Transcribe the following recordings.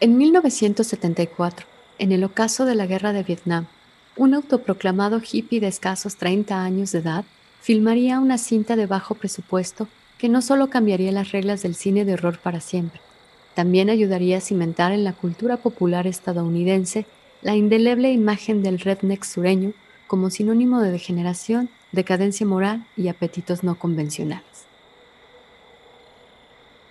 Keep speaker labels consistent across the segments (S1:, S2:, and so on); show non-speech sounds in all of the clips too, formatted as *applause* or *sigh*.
S1: En 1974, en el ocaso de la guerra de Vietnam, un autoproclamado hippie de escasos 30 años de edad filmaría una cinta de bajo presupuesto que no solo cambiaría las reglas del cine de horror para siempre, también ayudaría a cimentar en la cultura popular estadounidense la indeleble imagen del redneck sureño como sinónimo de degeneración, decadencia moral y apetitos no convencionales.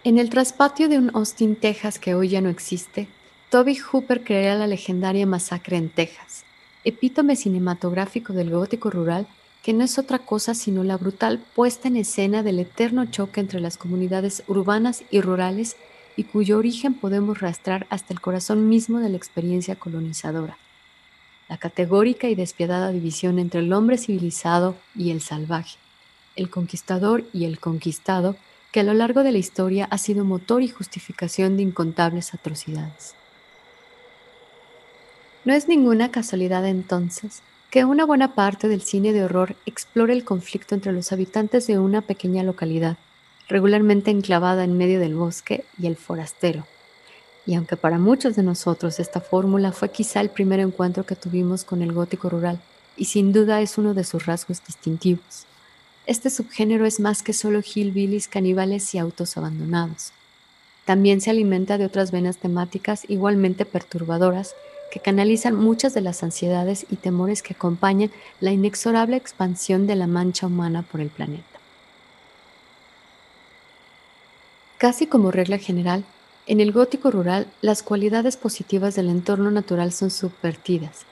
S1: En el traspatio de un Austin, Texas que hoy ya no existe, Toby Hooper crea la legendaria masacre en Texas, epítome cinematográfico del gótico rural que no es otra cosa sino la brutal puesta en escena del eterno choque entre las comunidades urbanas y rurales y cuyo origen podemos rastrar hasta el corazón mismo de la experiencia colonizadora. La categórica y despiadada división entre el hombre civilizado y el salvaje, el conquistador y el conquistado, que a lo largo de la historia ha sido motor y justificación de incontables atrocidades. No es ninguna casualidad entonces que una buena parte del cine de horror explore el conflicto entre los habitantes de una pequeña localidad, regularmente enclavada en medio del bosque, y el forastero. Y aunque para muchos de nosotros esta fórmula fue quizá el primer encuentro que tuvimos con el gótico rural, y sin duda es uno de sus rasgos distintivos, este subgénero es más que solo hillbillies, caníbales y autos abandonados. También se alimenta de otras venas temáticas igualmente perturbadoras que canalizan muchas de las ansiedades y temores que acompañan la inexorable expansión de la mancha humana por el planeta. Casi como regla general, en el gótico rural las cualidades positivas del entorno natural son subvertidas.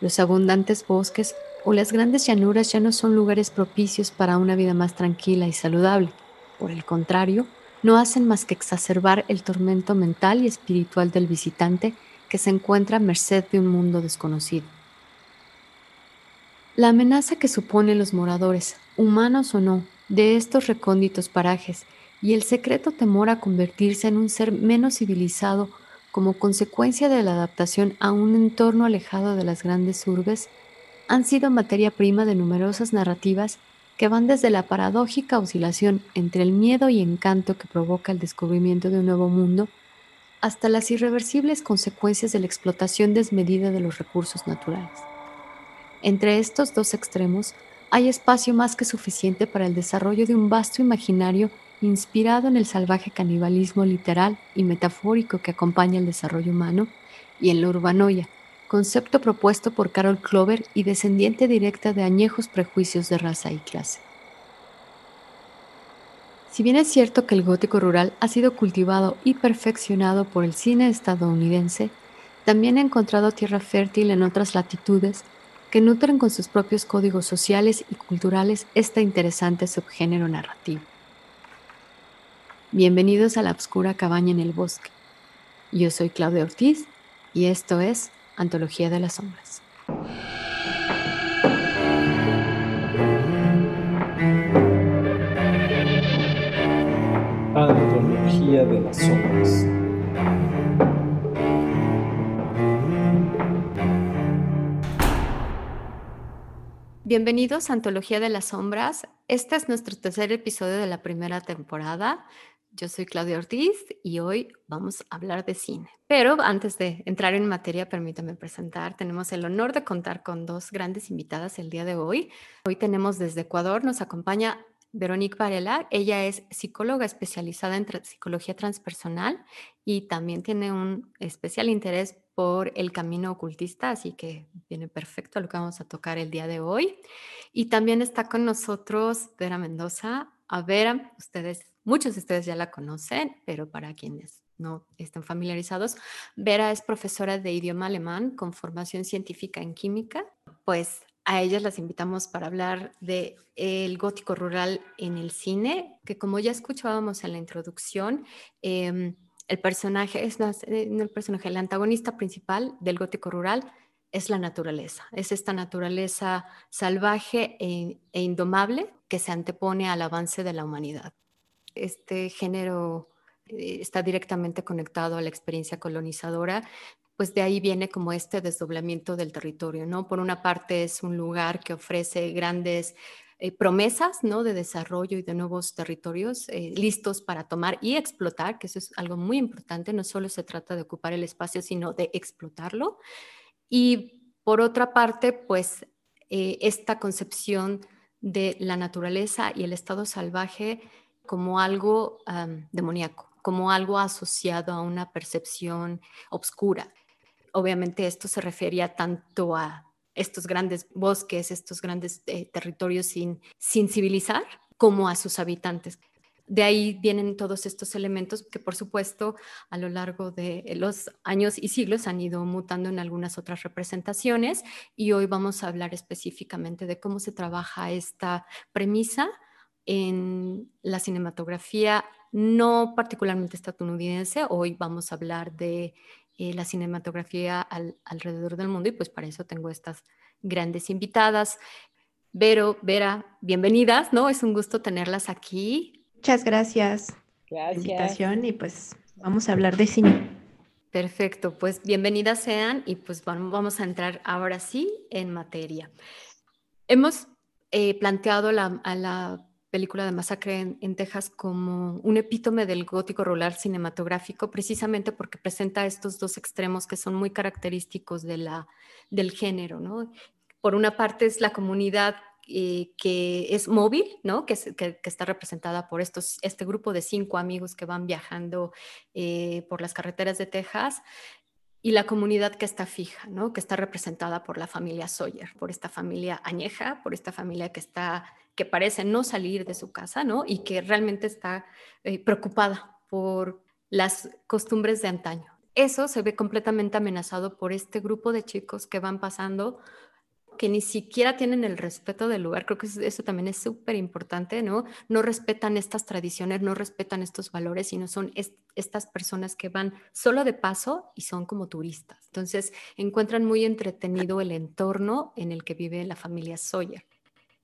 S1: Los abundantes bosques o las grandes llanuras ya no son lugares propicios para una vida más tranquila y saludable. Por el contrario, no hacen más que exacerbar el tormento mental y espiritual del visitante que se encuentra a merced de un mundo desconocido. La amenaza que suponen los moradores, humanos o no, de estos recónditos parajes y el secreto temor a convertirse en un ser menos civilizado como consecuencia de la adaptación a un entorno alejado de las grandes urbes, han sido materia prima de numerosas narrativas que van desde la paradójica oscilación entre el miedo y encanto que provoca el descubrimiento de un nuevo mundo hasta las irreversibles consecuencias de la explotación desmedida de los recursos naturales. Entre estos dos extremos hay espacio más que suficiente para el desarrollo de un vasto imaginario inspirado en el salvaje canibalismo literal y metafórico que acompaña el desarrollo humano y en la urbanoia, concepto propuesto por Carol Clover y descendiente directa de añejos prejuicios de raza y clase. Si bien es cierto que el gótico rural ha sido cultivado y perfeccionado por el cine estadounidense, también ha encontrado tierra fértil en otras latitudes que nutren con sus propios códigos sociales y culturales este interesante subgénero narrativo. Bienvenidos a la oscura cabaña en el bosque. Yo soy Claudia Ortiz y esto es Antología de las Sombras.
S2: Antología de las Sombras.
S1: Bienvenidos a Antología de las Sombras. Este es nuestro tercer episodio de la primera temporada. Yo soy Claudia Ortiz y hoy vamos a hablar de cine. Pero antes de entrar en materia, permítame presentar. Tenemos el honor de contar con dos grandes invitadas el día de hoy. Hoy tenemos desde Ecuador, nos acompaña Veronique Varela. Ella es psicóloga especializada en psicología transpersonal y también tiene un especial interés por el camino ocultista, así que viene perfecto a lo que vamos a tocar el día de hoy. Y también está con nosotros Vera Mendoza. A Vera, ustedes Muchos de ustedes ya la conocen, pero para quienes no estén familiarizados, Vera es profesora de idioma alemán con formación científica en química. Pues a ellas las invitamos para hablar de el gótico rural en el cine, que como ya escuchábamos en la introducción, em, el personaje es eh, el personaje, el antagonista principal del gótico rural es la naturaleza, es esta naturaleza salvaje e, e indomable que se antepone al avance de la humanidad este género eh, está directamente conectado a la experiencia colonizadora, pues de ahí viene como este desdoblamiento del territorio, ¿no? Por una parte es un lugar que ofrece grandes eh, promesas ¿no? de desarrollo y de nuevos territorios eh, listos para tomar y explotar, que eso es algo muy importante, no solo se trata de ocupar el espacio, sino de explotarlo. Y por otra parte, pues esta concepción de la naturaleza y el estado salvaje como algo demoníaco, como algo asociado a una percepción obscura. Obviamente esto se refería tanto a estos grandes bosques, estos grandes eh, territorios sin, sin civilizar, como a sus habitantes. De ahí vienen todos estos elementos que, por supuesto, a lo largo de los años y siglos han ido mutando en algunas otras representaciones y hoy vamos a hablar específicamente de cómo se trabaja esta premisa en la cinematografía no particularmente estadounidense. Hoy vamos a hablar de eh, la cinematografía alrededor del mundo y pues para eso tengo estas grandes invitadas. Vero, Vera, bienvenidas, ¿no? Es un gusto tenerlas aquí.
S3: Muchas gracias. Gracias. Por la invitación y pues vamos a hablar de cine.
S1: Perfecto, pues bienvenidas sean y pues vamos a entrar ahora sí en materia. Hemos eh, planteado la, a la película de Masacre en, Texas como un epítome del gótico rural cinematográfico, precisamente porque presenta estos dos extremos que son muy característicos de la, del género. ¿no? Por una parte es la comunidad eh, que es móvil, ¿no? Que, que, está representada por estos, este grupo de cinco amigos que van viajando eh, por las carreteras de Texas y la comunidad que está fija, ¿no? que está representada por la familia Sawyer, por esta familia añeja, por esta familia que está que parece no salir de su casa, ¿no? Y que realmente está eh, preocupada por las costumbres de antaño. Eso se ve completamente amenazado por este grupo de chicos que van pasando que ni siquiera tienen el respeto del lugar. Creo que eso también es súper importante, ¿no? No respetan estas tradiciones, no respetan estos valores, sino son estas personas que van solo de paso y son como turistas. Entonces, encuentran muy entretenido el entorno en el que vive la familia Sawyer.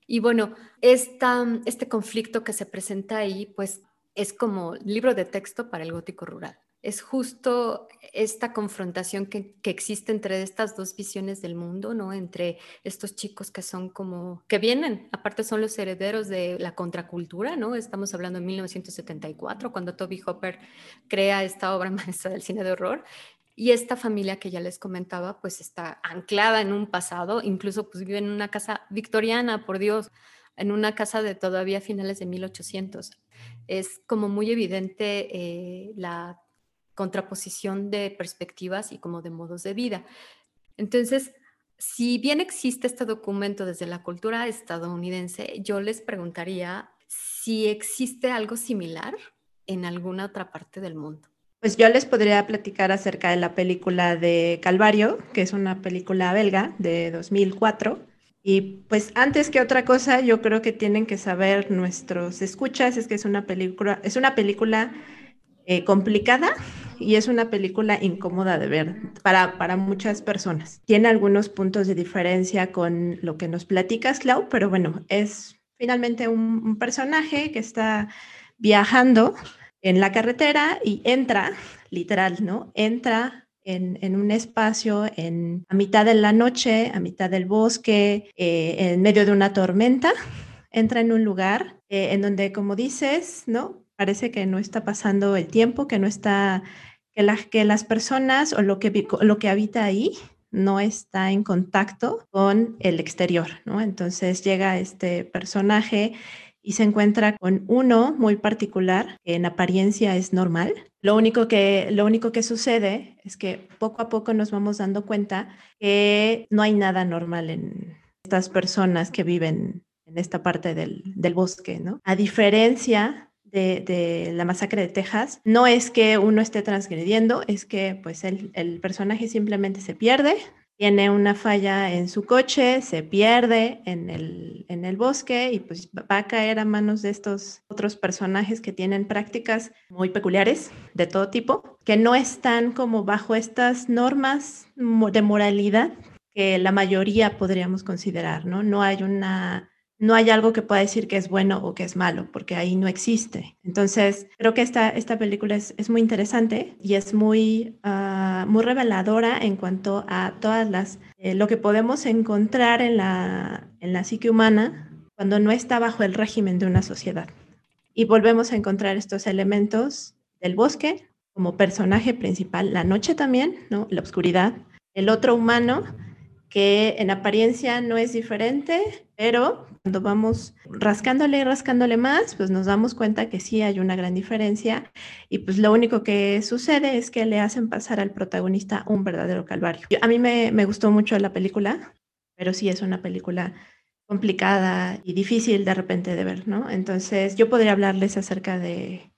S1: Y bueno, este conflicto que se presenta ahí, pues es como libro de texto para el gótico rural. Es justo esta confrontación que, existe entre estas dos visiones del mundo, ¿no? Entre estos chicos que son como, que vienen, aparte son los herederos de la contracultura, ¿no? Estamos hablando de 1974, cuando Toby Hopper crea esta obra *laughs* maestra del cine de horror. Y esta familia que ya les comentaba, pues está anclada en un pasado, incluso pues vive en una casa victoriana, por Dios, en una casa de todavía finales de 1800. Es como muy evidente eh, la contraposición de perspectivas y como de modos de vida. Entonces, si bien existe este documento desde la cultura estadounidense, yo les preguntaría si existe algo similar en alguna otra parte del mundo.
S3: Pues yo les podría platicar acerca de la película de Calvario, que es una película belga de 2004. Y pues antes que otra cosa, yo creo que tienen que saber nuestros escuchas, es que es una película, es una película eh, complicada y es una película incómoda de ver para, para muchas personas. Tiene algunos puntos de diferencia con lo que nos platicas, Clau, pero bueno, es finalmente un personaje que está viajando en la carretera y entra, literal, ¿no? Entra en, un espacio en, a mitad de la noche, a mitad del bosque, eh, en medio de una tormenta, entra en un lugar eh, en donde, como dices, ¿no? Parece que no está pasando el tiempo, que no está, que, que las personas o lo que, lo que habita ahí no está en contacto con el exterior, ¿no? Entonces llega este personaje y se encuentra con uno muy particular que en apariencia es normal. Lo único que, lo único que sucede es que poco a poco nos vamos dando cuenta que no hay nada normal en estas personas que viven en esta parte del, del bosque, ¿no? A diferencia de, la masacre de Texas, no es que uno esté transgrediendo, es que pues el, el personaje simplemente se pierde, tiene una falla en su coche, se pierde en el, en el bosque y pues va a caer a manos de estos otros personajes que tienen prácticas muy peculiares de todo tipo, que no están como bajo estas normas de moralidad que la mayoría podríamos considerar, ¿no? No hay una no hay algo que pueda decir que es bueno o que es malo, porque ahí no existe. Entonces, creo que esta, esta película es, es muy interesante y es muy, uh, muy reveladora en cuanto a todas las, eh, lo que podemos encontrar en la, en la psique humana cuando no está bajo el régimen de una sociedad. Y volvemos a encontrar estos elementos del bosque como personaje principal, la noche también, ¿no? la oscuridad, el otro humano que en apariencia no es diferente, pero cuando vamos rascándole y rascándole más, pues nos damos cuenta que sí hay una gran diferencia y pues lo único que sucede es que le hacen pasar al protagonista un verdadero calvario. A mí me, gustó mucho la película, pero sí es una película complicada y difícil de repente de ver, ¿no? Entonces yo podría hablarles acerca de,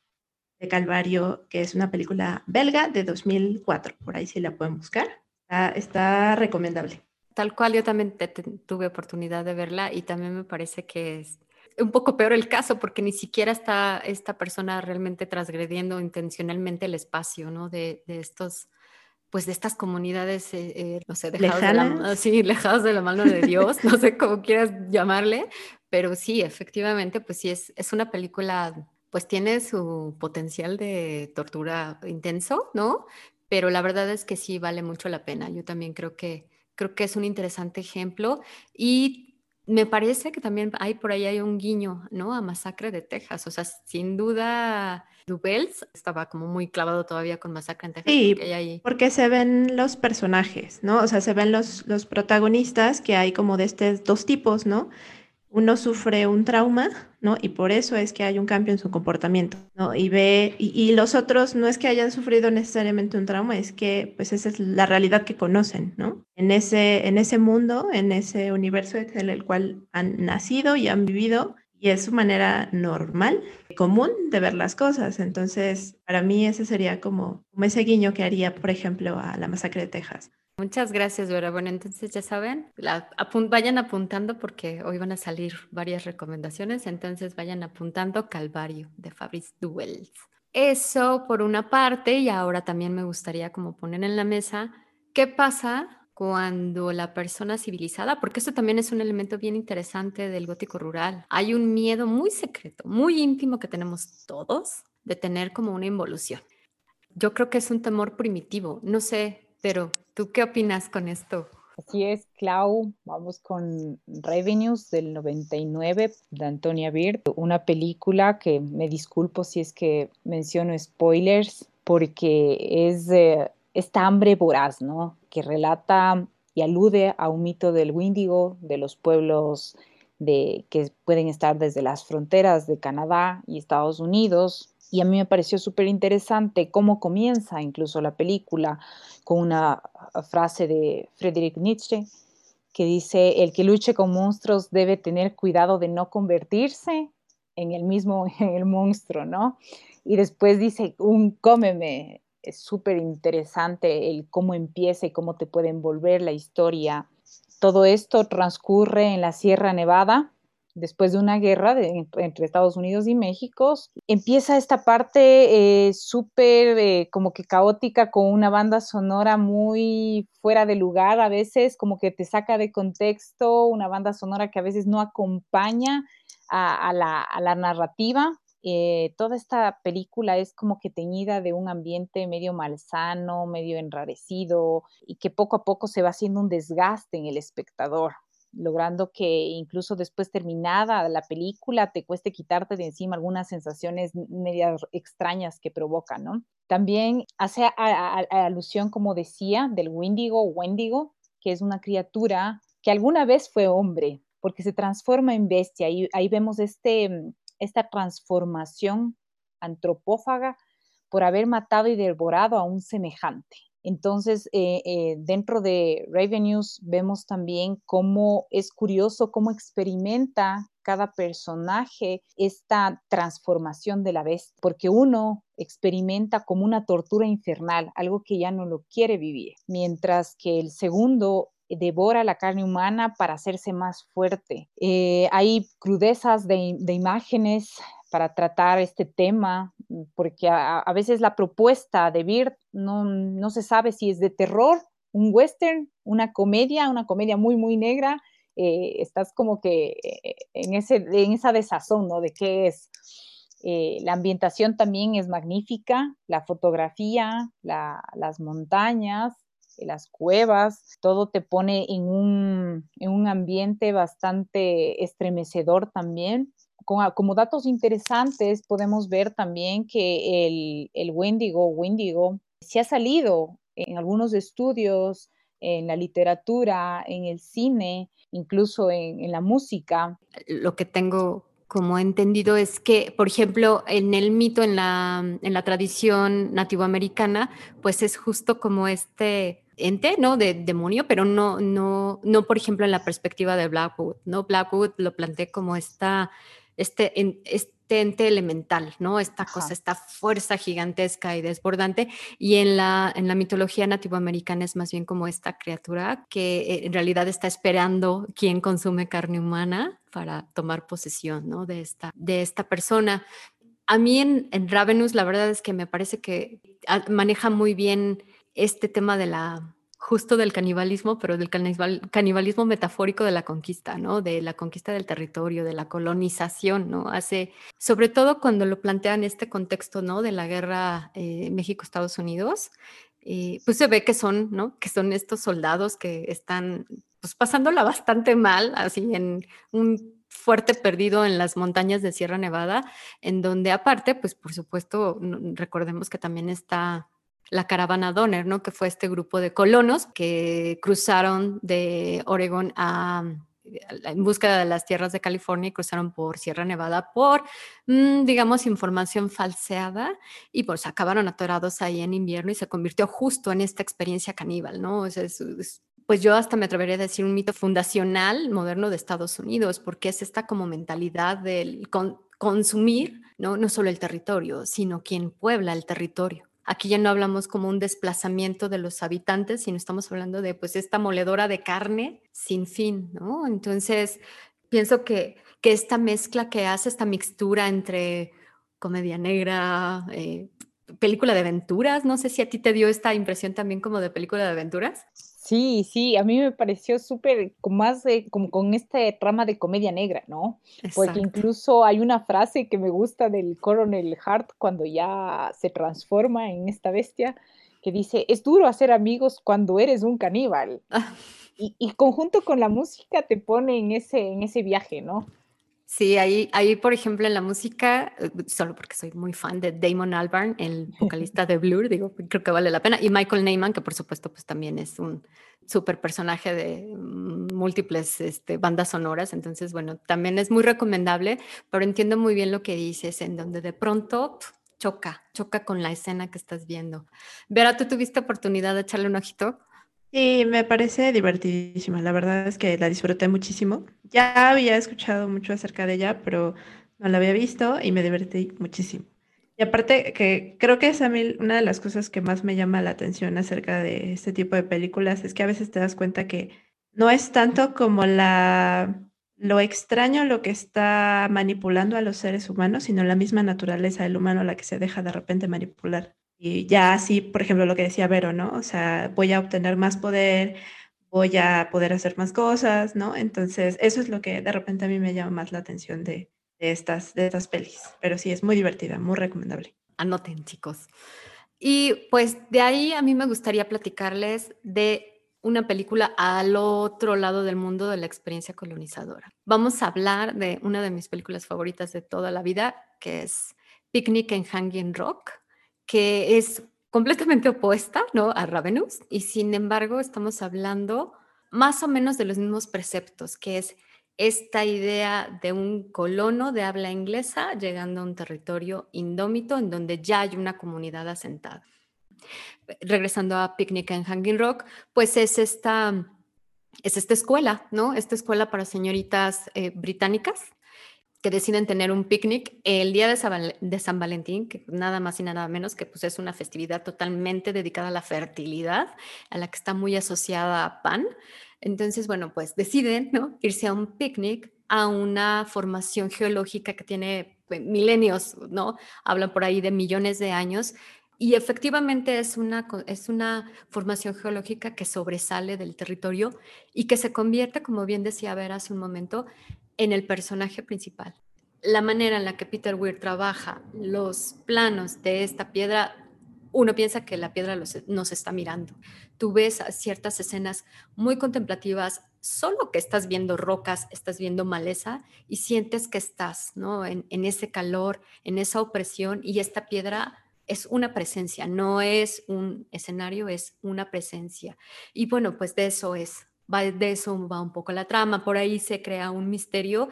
S3: Calvario, que es una película belga de 2004, por ahí sí la pueden buscar, está recomendable.
S1: Tal cual, yo también tuve oportunidad de verla y también me parece que es un poco peor el caso porque ni siquiera está esta persona realmente transgrediendo intencionalmente el espacio, ¿no? De, estos, pues de estas comunidades, eh, eh, no sé, dejadas de, la, sí, de la mano de Dios, no sé cómo quieras llamarle, pero sí, efectivamente, pues sí, es, es una película, pues tiene su potencial de tortura intenso, ¿no? Pero la verdad es que sí vale mucho la pena. Yo también creo que creo que es un interesante ejemplo y me parece que también hay por ahí hay un guiño, ¿no? A Masacre de Texas, o sea, sin duda Dubels estaba como muy clavado todavía con Masacre en Texas.
S3: Sí, porque, porque, se ven los personajes, ¿no? O sea, se ven los, los protagonistas que hay como de estos dos tipos, ¿no? Uno sufre un trauma, ¿no? Y por eso es que hay un cambio en su comportamiento. Y ve, y, los otros no es que hayan sufrido necesariamente un trauma, es que pues esa es la realidad que conocen, ¿no? En ese, en ese mundo, en ese universo en el cual han nacido y han vivido, y es su manera normal, común de ver las cosas. Entonces, para mí ese sería como, como ese guiño que haría, por ejemplo, a la masacre de Texas.
S1: Muchas gracias, Vera. Bueno, entonces ya saben, vayan apuntando porque hoy van a salir varias recomendaciones, entonces vayan apuntando Calvario de Fabrice Duels. Eso por una parte y ahora también me gustaría como poner en la mesa qué pasa cuando la persona civilizada, porque esto también es un elemento bien interesante del gótico rural, hay un miedo muy secreto, muy íntimo que tenemos todos de tener como una involución. Yo creo que es un temor primitivo, no sé, pero, ¿tú qué opinas con esto?
S4: Así es, Clau. Vamos con Revenues del 99 de Antonia Bird, una película que me disculpo si es que menciono spoilers, porque es esta hambre voraz, ¿no? Que relata y alude a un mito del Windigo, de los pueblos de, que pueden estar desde las fronteras de Canadá y Estados Unidos, y a mí me pareció súper interesante cómo comienza incluso la película con una ah, frase de Friedrich Nietzsche que dice, el que luche con monstruos debe tener cuidado de no convertirse en el mismo, *laughs* el monstruo, ¿no? Y después dice, un cómeme, es súper interesante el cómo empieza y cómo te puede envolver la historia. Todo esto transcurre en la Sierra Nevada, después de una guerra entre Estados Unidos y México, empieza esta parte eh, súper eh, como que caótica con una banda sonora muy fuera de lugar, a veces como que te saca de contexto, una banda sonora que a veces no acompaña a, la, narrativa. Eh, toda esta película es como que teñida de un ambiente medio malsano, medio enrarecido y que poco a poco se va haciendo un desgaste en el espectador logrando que incluso después terminada la película te cueste quitarte de encima algunas sensaciones medias extrañas que provoca, ¿no? También hace alusión, como decía, del Wendigo Wendigo, que es una criatura que alguna vez fue hombre, porque se transforma en bestia. Y ahí vemos este, esta transformación antropófaga por haber matado y devorado a un semejante. Entonces, eh, eh, dentro de Revenues vemos también cómo es curioso, cómo experimenta cada personaje esta transformación de la bestia, porque uno experimenta como una tortura infernal, algo que ya no lo quiere vivir, mientras que el segundo devora la carne humana para hacerse más fuerte. Eh, hay crudezas de, de, imágenes para tratar este tema, porque a, veces la propuesta de Bird no, se sabe si es de terror, un western, una comedia, una comedia muy, muy negra. Eh, estás como que eh, en, ese, en esa desazón, ¿no? De qué es. Eh, la ambientación también es magnífica, la fotografía, las montañas, las cuevas, todo te pone en un, en un ambiente bastante estremecedor también. Como datos interesantes podemos ver también que el, el Wendigo, Wendigo se ha salido en algunos estudios, en la literatura, en el cine, incluso en, la música.
S1: Lo que tengo como entendido es que, por ejemplo, en el mito, en la, en la tradición nativoamericana, pues es justo como este ente, ¿no? De demonio, pero no, no, no, por ejemplo, en la perspectiva de Blackwood, ¿no? Blackwood lo planteé como esta, este, este ente elemental, ¿no? Esta cosa, esta fuerza gigantesca y desbordante. Y en la, en la mitología nativoamericana es más bien como esta criatura que eh, en realidad está esperando quien consume carne humana para tomar posesión, ¿no? De esta, de esta persona. A mí en, en Ravenous la verdad es que me parece que ah, maneja muy bien este tema de la justo del canibalismo, pero del canibalismo metafórico de la conquista, ¿no? De la conquista del territorio, de la colonización, ¿no? Hace, sobre todo cuando lo plantean este contexto, ¿no? De la guerra eh, México-Estados Unidos, eh, pues se ve que son, ¿no? Que son estos soldados que están, pues pasándola bastante mal, así en un fuerte perdido en las montañas de Sierra Nevada, en donde aparte, pues por supuesto, recordemos que también está la caravana Donner, ¿no? Que fue este grupo de colonos que cruzaron de Oregón a, en búsqueda de las tierras de California y cruzaron por Sierra Nevada por, mm, digamos, información falseada y pues acabaron atorados ahí en invierno y se convirtió justo en esta experiencia caníbal, ¿no? pues yo hasta me atrevería a decir un mito fundacional moderno de Estados Unidos, porque es esta como mentalidad del consumir, ¿no? no solo el territorio, sino quien puebla el territorio. Aquí ya no hablamos como un desplazamiento de los habitantes, sino estamos hablando de pues esta moledora de carne sin fin, ¿no? Entonces, pienso que, que esta mezcla que hace, esta mixtura entre comedia negra, eh, película de aventuras, no sé si a ti te dio esta impresión también como de película de aventuras.
S4: Sí, sí, a mí me pareció súper, con más de, como con este trama de comedia negra, ¿no? Porque incluso hay una frase que me gusta del Coronel Hart cuando ya se transforma en esta bestia, que dice, es duro hacer amigos cuando eres un caníbal. *laughs* y, y conjunto con la música te pone en ese, en ese viaje, ¿no?
S1: Sí, ahí, ahí, por ejemplo, en la música, eh, solo porque soy muy fan de Damon Albarn, el *laughs* vocalista de Blur, digo, creo que vale la pena. Y Michael Neyman, que por supuesto, pues también es un súper personaje de múltiples este, bandas sonoras. Entonces, bueno, también es muy recomendable, pero entiendo muy bien lo que dices, en donde de pronto choca, choca con la escena que estás viendo. Vera, ¿tú tuviste oportunidad de echarle un ojito?
S3: Sí, me parece divertidísima. La verdad es que la disfruté muchísimo. Ya había escuchado mucho acerca de ella, pero no la había visto y me divertí muchísimo. Y aparte que creo que es a una de las cosas que más me llama la atención acerca de este tipo de películas es que a veces te das cuenta que no es tanto como la lo extraño lo que está manipulando a los seres humanos, sino la misma naturaleza del humano la que se deja de repente manipular. Y ya así, por ejemplo, lo que decía Vero, ¿no? O sea, voy a obtener más poder, voy a poder hacer más cosas, ¿no? Entonces, eso es lo que de repente a mí me llama más la atención de, estas, de estas pelis. Pero sí, es muy divertida, muy recomendable.
S1: Anoten, chicos. Y pues de ahí a mí me gustaría platicarles de una película al otro lado del mundo de la experiencia colonizadora. Vamos a hablar de una de mis películas favoritas de toda la vida, que es Picnic en Hanging Rock que es completamente opuesta ¿no? a Ravenous y sin embargo estamos hablando más o menos de los mismos preceptos, que es esta idea de un colono de habla inglesa llegando a un territorio indómito en donde ya hay una comunidad asentada. Regresando a Picnic en Hanging Rock, pues es esta, es esta escuela, ¿no? Esta escuela para señoritas eh, británicas que deciden tener un picnic el día de San, Valentín, que nada más y nada menos que pues es una festividad totalmente dedicada a la fertilidad, a la que está muy asociada a pan. Entonces, bueno, pues deciden ¿no? irse a un picnic a una formación geológica que tiene pues, milenios, ¿no? Hablan por ahí de millones de años. Y efectivamente es una, es una formación geológica que sobresale del territorio y que se convierte, como bien decía Ver hace un momento, en el personaje principal. La manera en la que Peter Weir trabaja los planos de esta piedra uno piensa que la piedra nos está mirando. Tú ves ciertas escenas muy contemplativas, solo que estás viendo rocas, estás viendo maleza y sientes que estás ¿no? en, en ese calor, en esa opresión y esta piedra es una presencia, no es un escenario, es una presencia. Y bueno, pues de eso es, va, de eso va un poco la trama, por ahí se crea un misterio,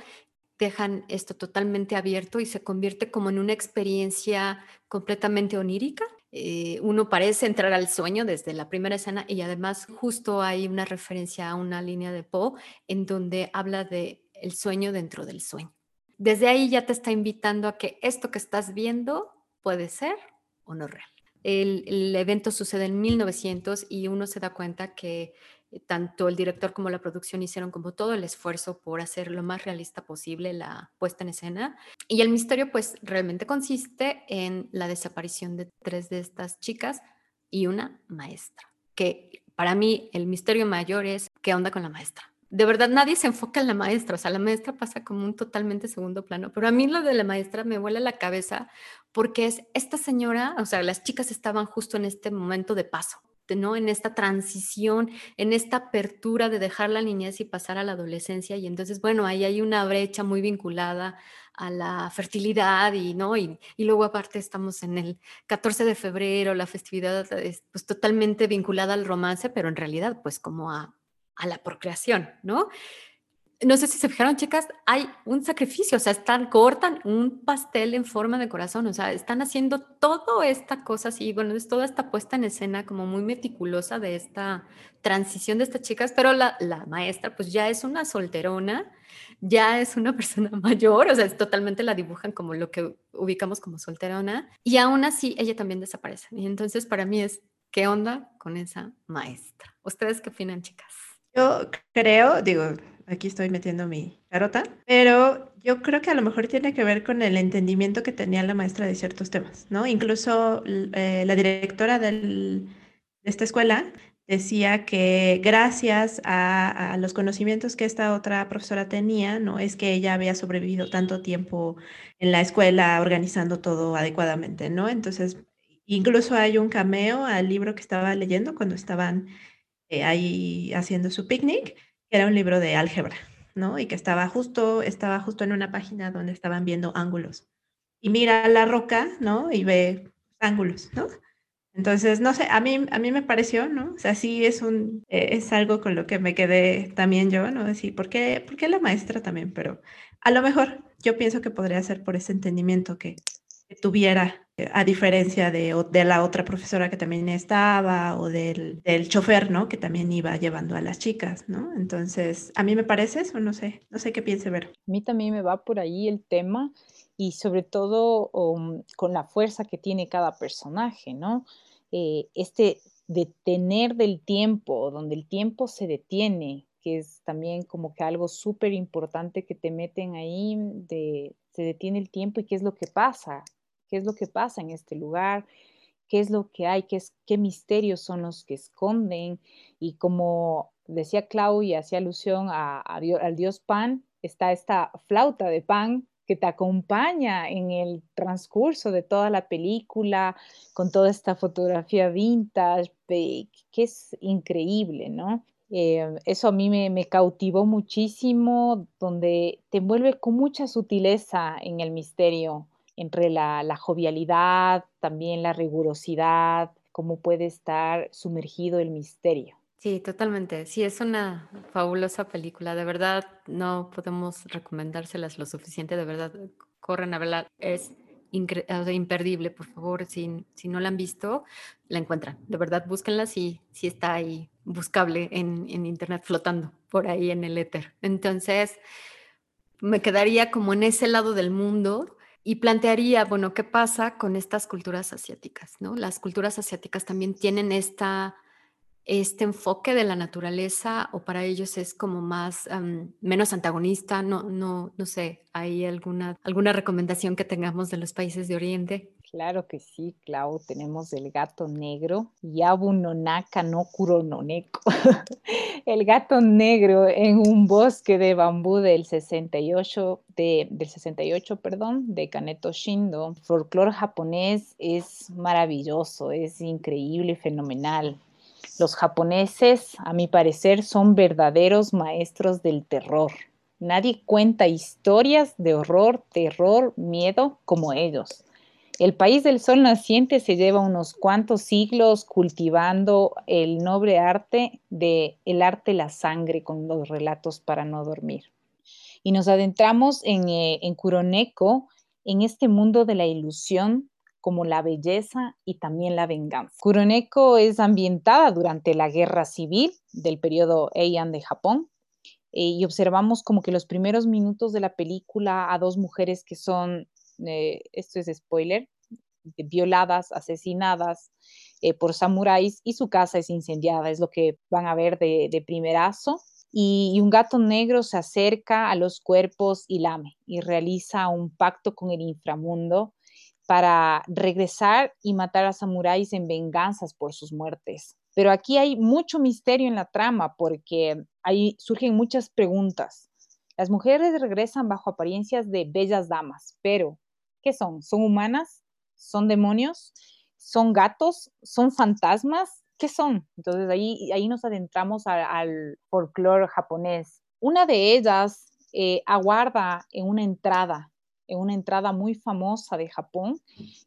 S1: dejan esto totalmente abierto y se convierte como en una experiencia completamente onírica. Eh, uno parece entrar al sueño desde la primera escena y además justo hay una referencia a una línea de Poe en donde habla de el sueño dentro del sueño. Desde ahí ya te está invitando a que esto que estás viendo puede ser o no real. El, el, evento sucede en 1900 y uno se da cuenta que tanto el director como la producción hicieron como todo el esfuerzo por hacer lo más realista posible la puesta en escena. Y el misterio pues realmente consiste en la desaparición de tres de estas chicas y una maestra, que para mí el misterio mayor es qué onda con la maestra de verdad nadie se enfoca en la maestra, o sea, la maestra pasa como un totalmente segundo plano, pero a mí lo de la maestra me vuela la cabeza porque es esta señora, o sea, las chicas estaban justo en este momento de paso, ¿no? En esta transición, en esta apertura de dejar la niñez y pasar a la adolescencia y entonces, bueno, ahí hay una brecha muy vinculada a la fertilidad y, ¿no? Y, y luego aparte estamos en el 14 de febrero, la festividad es pues totalmente vinculada al romance, pero en realidad pues como a a la procreación, ¿no? No sé si se fijaron, chicas, hay un sacrificio, o sea, están, cortan un pastel en forma de corazón, o sea, están haciendo toda esta cosa así, bueno, es toda esta puesta en escena como muy meticulosa de esta transición de estas chicas, pero la, la maestra pues ya es una solterona, ya es una *laughs* persona mayor, o sea, es totalmente la dibujan como lo que ubicamos como solterona, y aún así ella también desaparece. Y entonces para mí es, ¿qué onda con esa maestra? ¿Ustedes qué opinan, chicas?
S3: Yo creo, digo, aquí estoy metiendo mi carota, pero yo creo que a lo mejor tiene que ver con el entendimiento que tenía la maestra de ciertos temas, ¿no? Incluso eh, la directora del, de esta escuela decía que gracias a, a, los conocimientos que esta otra profesora tenía, no es que ella había sobrevivido tanto tiempo en la escuela organizando todo adecuadamente, ¿no? Entonces, incluso hay un cameo al libro que estaba leyendo cuando estaban eh, ahí haciendo su picnic, era un libro de álgebra, ¿no? Y que estaba justo, estaba justo en una página donde estaban viendo ángulos. Y mira la roca, ¿no? Y ve ángulos, ¿no? Entonces, no sé, a mí, a mí me pareció, ¿no? O sea, sí es, un, eh, es algo con lo que me quedé también yo, ¿no? Decir, ¿por qué, ¿por qué la maestra también? Pero a lo mejor yo pienso que podría ser por ese entendimiento que, tuviera, a diferencia de, la otra profesora que también estaba o del, del, chofer, ¿no? Que también iba llevando a las chicas, ¿no? Entonces, a mí me parece eso, no sé, no sé qué piense ver.
S4: A mí también me va por ahí el tema y sobre todo um, con la fuerza que tiene cada personaje, ¿no? Eh, este detener del tiempo, donde el tiempo se detiene, que es también como que algo súper importante que te meten ahí, de, se detiene el tiempo y qué es lo que pasa, qué es lo que pasa en este lugar, qué es lo que hay, qué, es, qué misterios son los que esconden. Y como decía Clau y hacía alusión al dios Pan, está esta flauta de Pan que te acompaña en el transcurso de toda la película, con toda esta fotografía vintage, que es increíble, ¿no? Eh, eso a mí me, cautivó muchísimo, donde te envuelve con mucha sutileza en el misterio entre la, jovialidad, también la rigurosidad, cómo puede estar sumergido el misterio.
S1: Sí, totalmente. Sí, es una fabulosa película. De verdad, no podemos recomendárselas lo suficiente. De verdad, corren a verla. Es imperdible, por favor. Si, si no la han visto, la encuentran. De verdad, búsquenla si, si está ahí buscable en, en internet flotando por ahí en el éter. Entonces, me quedaría como en ese lado del mundo y plantearía, bueno, ¿qué pasa con estas culturas asiáticas? ¿no? Las culturas asiáticas también tienen este enfoque de la naturaleza o para ellos es como más, menos antagonista, no, no, no sé, ¿hay alguna, alguna recomendación que tengamos de los países de Oriente?
S4: Claro que sí, Clau. Tenemos el gato negro, Yabu Nonaka no Kurononeko. *laughs* el gato negro en un bosque de bambú del 68, de, del 68, perdón, de Kaneto Shindo. El folclore japonés es maravilloso, es increíble fenomenal. Los japoneses, a mi parecer, son verdaderos maestros del terror. Nadie cuenta historias de horror, terror, miedo como ellos. El país del sol naciente se lleva unos cuantos siglos cultivando el noble arte de el arte la sangre con los relatos para no dormir. Y nos adentramos en, eh, en Kuroneko, en este mundo de la ilusión como la belleza y también la venganza. Kuroneko es ambientada durante la guerra civil del periodo Heian de Japón eh, y observamos como que los primeros minutos de la película a dos mujeres que son eh, esto es spoiler, violadas, asesinadas eh, por samuráis y su casa es incendiada, es lo que van a ver de, primerazo. Y, un gato negro se acerca a los cuerpos y lame y realiza un pacto con el inframundo para regresar y matar a samuráis en venganzas por sus muertes. Pero aquí hay mucho misterio en la trama porque ahí surgen muchas preguntas. Las mujeres regresan bajo apariencias de bellas damas, pero ¿Qué son? ¿Son humanas? ¿Son demonios? ¿Son gatos? ¿Son fantasmas? ¿Qué son? Entonces ahí, ahí nos adentramos al folclore japonés. Una de ellas eh, aguarda en una entrada, en una entrada muy famosa de Japón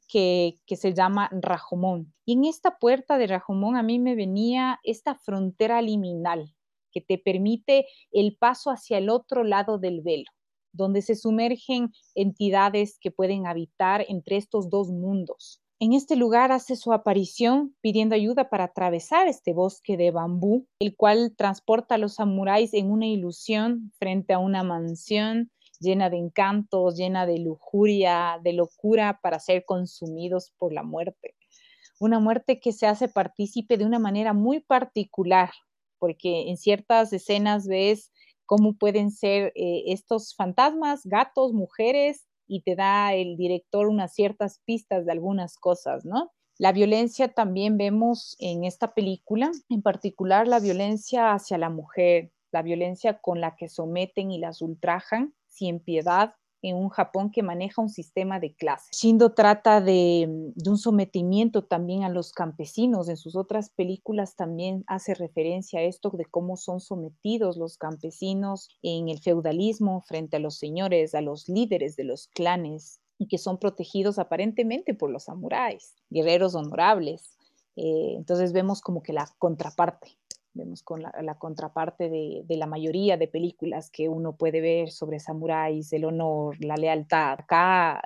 S4: que, que se llama Rajomon. Y en esta puerta de Rajomon a mí me venía esta frontera liminal que te permite el paso hacia el otro lado del velo donde se sumergen entidades que pueden habitar entre estos dos mundos. En este lugar hace su aparición pidiendo ayuda para atravesar este bosque de bambú, el cual transporta a los samuráis en una ilusión frente a una mansión llena de encantos, llena de lujuria, de locura para ser consumidos por la muerte. Una muerte que se hace partícipe de una manera muy particular, porque en ciertas escenas ves cómo pueden ser eh, estos fantasmas, gatos, mujeres, y te da el director unas ciertas pistas de algunas cosas, ¿no? La violencia también vemos en esta película, en particular la violencia hacia la mujer, la violencia con la que someten y las ultrajan sin piedad, en un Japón que maneja un sistema de clases. Shindo trata de, un sometimiento también a los campesinos. En sus otras películas también hace referencia a esto de cómo son sometidos los campesinos en el feudalismo frente a los señores, a los líderes de los clanes y que son protegidos aparentemente por los samuráis, guerreros honorables. Eh, entonces vemos como que la contraparte vemos con la, contraparte de, la mayoría de películas que uno puede ver sobre samuráis, el honor, la lealtad. Acá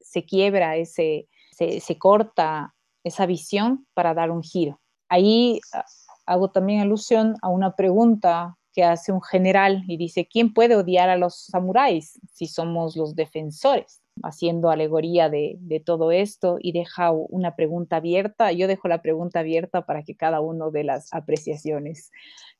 S4: se quiebra ese, se, corta esa visión para dar un giro. Ahí ah, hago también alusión a una pregunta que hace un general y dice, ¿quién puede odiar a los samuráis si somos los defensores? Haciendo alegoría de, todo esto y deja una pregunta abierta. Yo dejo la pregunta abierta para que cada uno de las apreciaciones.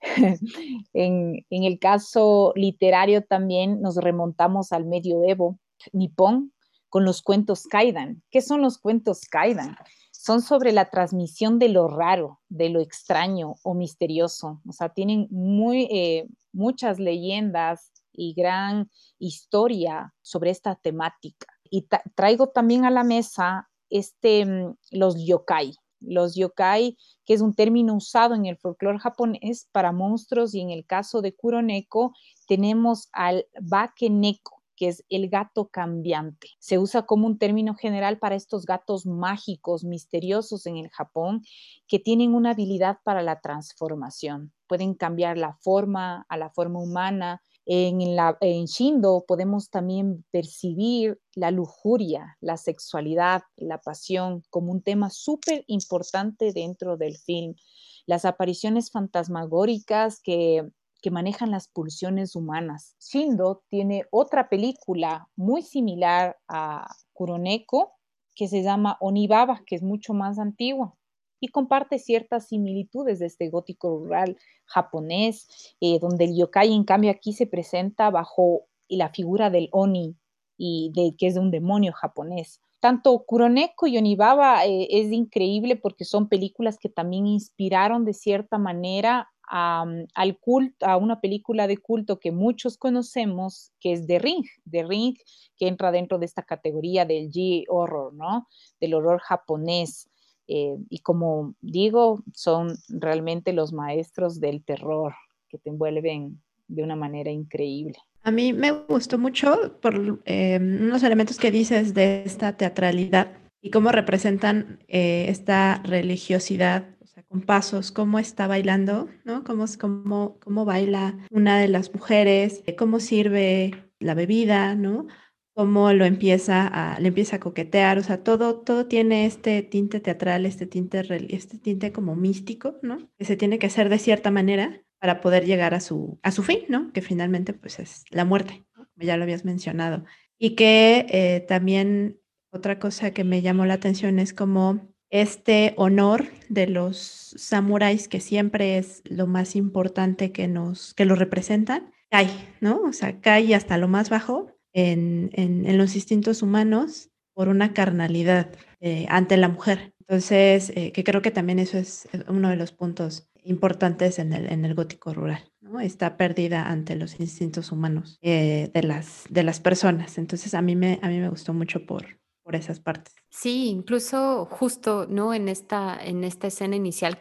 S4: *laughs* en, el caso literario también nos remontamos al medioevo nipón con los cuentos Kaidan. ¿Qué son los cuentos Kaidan? Son sobre la transmisión de lo raro, de lo extraño o misterioso. O sea, tienen muy, eh, muchas leyendas y gran historia sobre esta temática. Y traigo también a la mesa este, mm, los yokai. Los yokai, que es un término usado en el folclore japonés para monstruos, y en el caso de Kuroneko tenemos al bakeneko, que es el gato cambiante. Se usa como un término general para estos gatos mágicos, misteriosos en el Japón, que tienen una habilidad para la transformación. Pueden cambiar la forma a la forma humana, en, Shindo podemos también percibir la lujuria, la sexualidad, la pasión como un tema súper importante dentro del film. Las apariciones fantasmagóricas que manejan las pulsiones humanas. Shindo tiene otra película muy similar a Kuroneko que se llama Onibaba, que es mucho más antigua y comparte ciertas similitudes de este gótico rural japonés, eh, donde el yokai en cambio aquí se presenta bajo la figura del oni y de que es de un demonio japonés. tanto Kuroneko y Onibaba eh, es increíble porque son películas que también inspiraron de cierta manera a, al culto, a una película de culto que muchos conocemos, que es The Ring, The Ring, que entra dentro de esta categoría del G-horror, ¿no? Del horror japonés. Eh, y como digo, son realmente los maestros del terror que te envuelven de una manera increíble.
S3: A mí me gustó mucho por eh, unos elementos que dices de esta teatralidad y cómo representan eh, esta religiosidad, con pasos, cómo está bailando, ¿no? Cómo, cómo, cómo baila una de las mujeres, cómo sirve la bebida, ¿no? Cómo lo empieza a, le empieza a coquetear, o sea, todo, todo tiene este tinte teatral, este tinte, este tinte como místico, ¿no? Que se tiene que hacer de cierta manera para poder llegar a su, a su fin, ¿no? Que finalmente pues es la muerte, como ya lo habías mencionado. Y que eh, también otra cosa que me llamó la atención es como este honor de los samuráis, que siempre es lo más importante que nos, que lo representan, cae, ¿no? O sea, cae hasta lo más bajo en, los instintos humanos por una carnalidad eh, ante la mujer. Entonces, eh, que creo que también eso es uno de los puntos importantes en el, en el gótico rural, ¿no? Está perdida ante los instintos humanos eh, de, las, de las personas. Entonces, a mí me, a mí me gustó mucho por, por esas partes.
S1: Sí, incluso justo, ¿no? En esta, en esta escena inicial,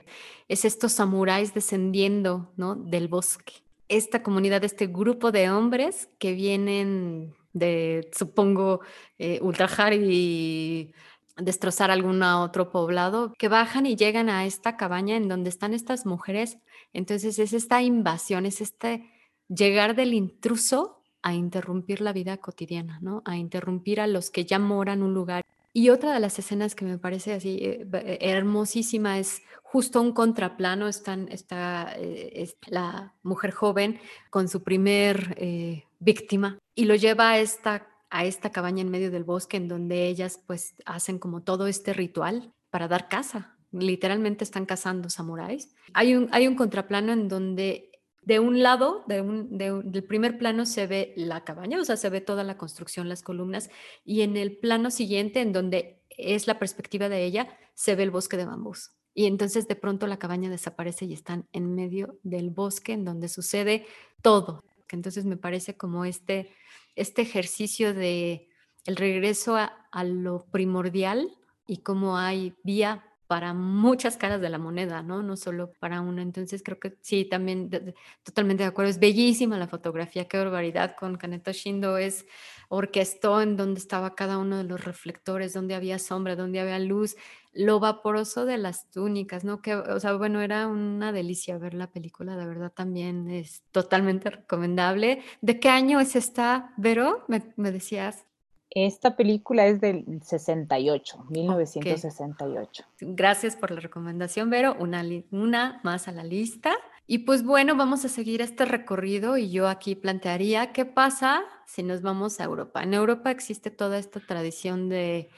S1: es estos samuráis descendiendo, ¿no? Del bosque. Esta comunidad, este grupo de hombres que vienen de, supongo, eh, ultrajar y destrozar algún otro poblado, que bajan y llegan a esta cabaña en donde están estas mujeres. Entonces es esta invasión, es este llegar del intruso a interrumpir la vida cotidiana, ¿no? A interrumpir a los que ya moran un lugar. Y otra de las escenas que me parece así eh, eh, hermosísima es justo un contraplano, están, está la mujer joven con su primer víctima y lo lleva a esta, a esta cabaña en medio del bosque en donde ellas pues hacen como todo este ritual para dar caza. Literalmente están cazando samuráis. Hay un, hay un contraplano en donde de un lado, del primer plano se ve la cabaña, o sea, se ve toda la construcción, las columnas, y en el plano siguiente, en donde es la perspectiva de ella, se ve el bosque de bambús. Y entonces de pronto la cabaña desaparece y están en medio del bosque en donde sucede todo. Entonces me parece como este este ejercicio de el regreso a, lo primordial y cómo hay vía para muchas caras de la moneda, ¿no? No solo para una. Entonces creo que sí, también totalmente de acuerdo. Es bellísima la fotografía, qué barbaridad con Kaneto Shindo es orquestó en donde estaba cada uno de los reflectores, donde había sombra, donde había luz, lo vaporoso de las túnicas, ¿no? Que, o sea, bueno, era una delicia ver la película, de verdad también es totalmente recomendable. ¿De qué año es esta, Vero? Me, decías.
S4: Esta película es del 68, 1968.
S1: Gracias por la recomendación, Vero. Una, una más a la lista. Y pues bueno, vamos a seguir este recorrido y yo aquí plantearía qué pasa si nos vamos a Europa. En Europa existe toda esta tradición de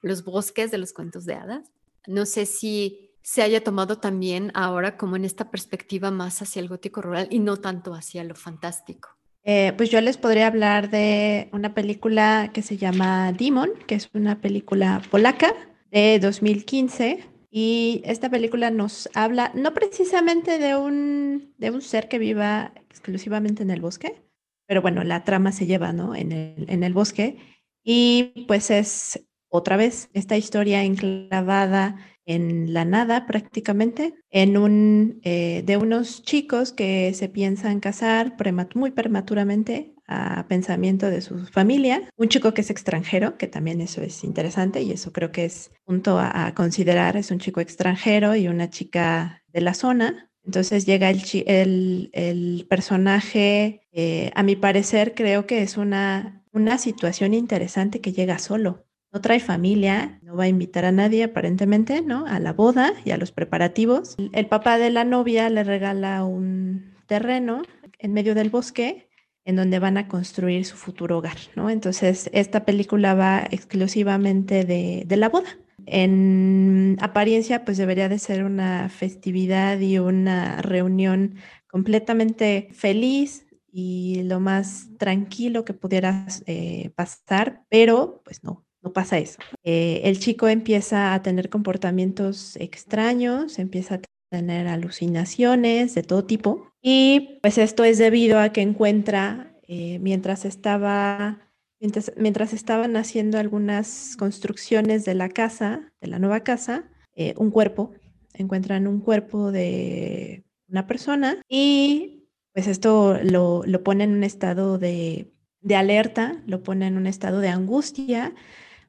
S1: los bosques de los cuentos de hadas. No sé si se haya tomado también ahora como en esta perspectiva más hacia el gótico rural y no tanto hacia lo fantástico.
S3: Eh, pues yo les podría hablar de una película que se llama Demon, que es una película polaca de 2015. Y esta película nos habla no precisamente de un, de un ser que viva exclusivamente en el bosque, pero bueno, la trama se lleva ¿no? en, el, en el bosque. Y pues es otra vez esta historia enclavada en la nada prácticamente, en un, eh, de unos chicos que se piensan casar muy prematuramente a pensamiento de su familia, un chico que es extranjero, que también eso es interesante y eso creo que es punto a, considerar, es un chico extranjero y una chica de la zona. Entonces llega el, el, personaje, eh, a mi parecer creo que es una, una situación interesante que llega solo, no trae familia, no va a invitar a nadie aparentemente, ¿no? A la boda y a los preparativos. El papá de la novia le regala un terreno en medio del bosque en donde van a construir su futuro hogar, ¿no? Entonces, esta película va exclusivamente de, de la boda. En apariencia, pues debería de ser una festividad y una reunión completamente feliz, y lo más tranquilo que pudieras eh, pasar, pero pues no, no pasa eso. Eh, el chico empieza a tener comportamientos extraños, empieza a tener alucinaciones de todo tipo y pues esto es debido a que encuentra eh, mientras estaba mientras, mientras, estaban haciendo algunas construcciones de la casa, de la nueva casa, eh, un cuerpo, encuentran un cuerpo de una persona y pues esto lo, lo pone en un estado de, de alerta, lo pone en un estado de angustia